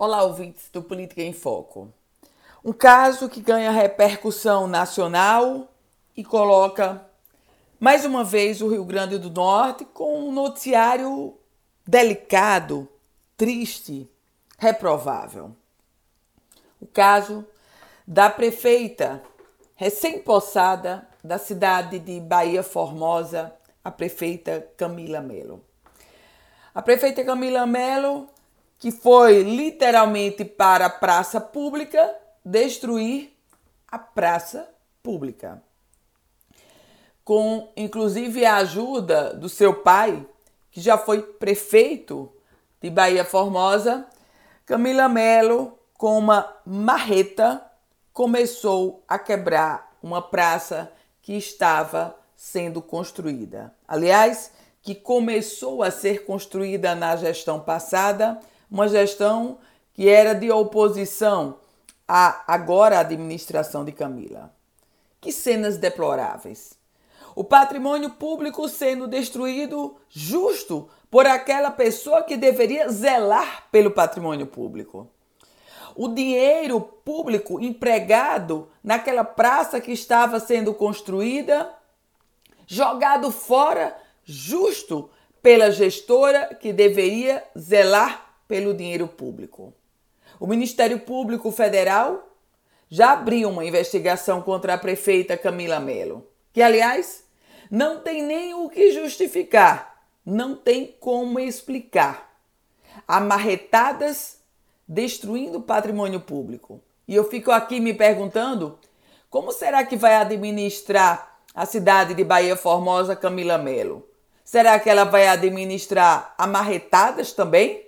Olá, ouvintes do Política em Foco. Um caso que ganha repercussão nacional e coloca mais uma vez o Rio Grande do Norte com um noticiário delicado, triste, reprovável. O caso da prefeita recém-possada da cidade de Bahia Formosa, a prefeita Camila Melo. A prefeita Camila Melo que foi literalmente para a praça pública destruir a praça pública. Com inclusive a ajuda do seu pai, que já foi prefeito de Bahia Formosa, Camila Melo, com uma marreta, começou a quebrar uma praça que estava sendo construída. Aliás, que começou a ser construída na gestão passada uma gestão que era de oposição à agora administração de Camila. Que cenas deploráveis. O patrimônio público sendo destruído justo por aquela pessoa que deveria zelar pelo patrimônio público. O dinheiro público empregado naquela praça que estava sendo construída, jogado fora justo pela gestora que deveria zelar pelo dinheiro público. O Ministério Público Federal já abriu uma investigação contra a prefeita Camila Melo, que, aliás, não tem nem o que justificar, não tem como explicar. Amarretadas destruindo patrimônio público. E eu fico aqui me perguntando como será que vai administrar a cidade de Bahia Formosa Camila Melo? Será que ela vai administrar amarretadas também?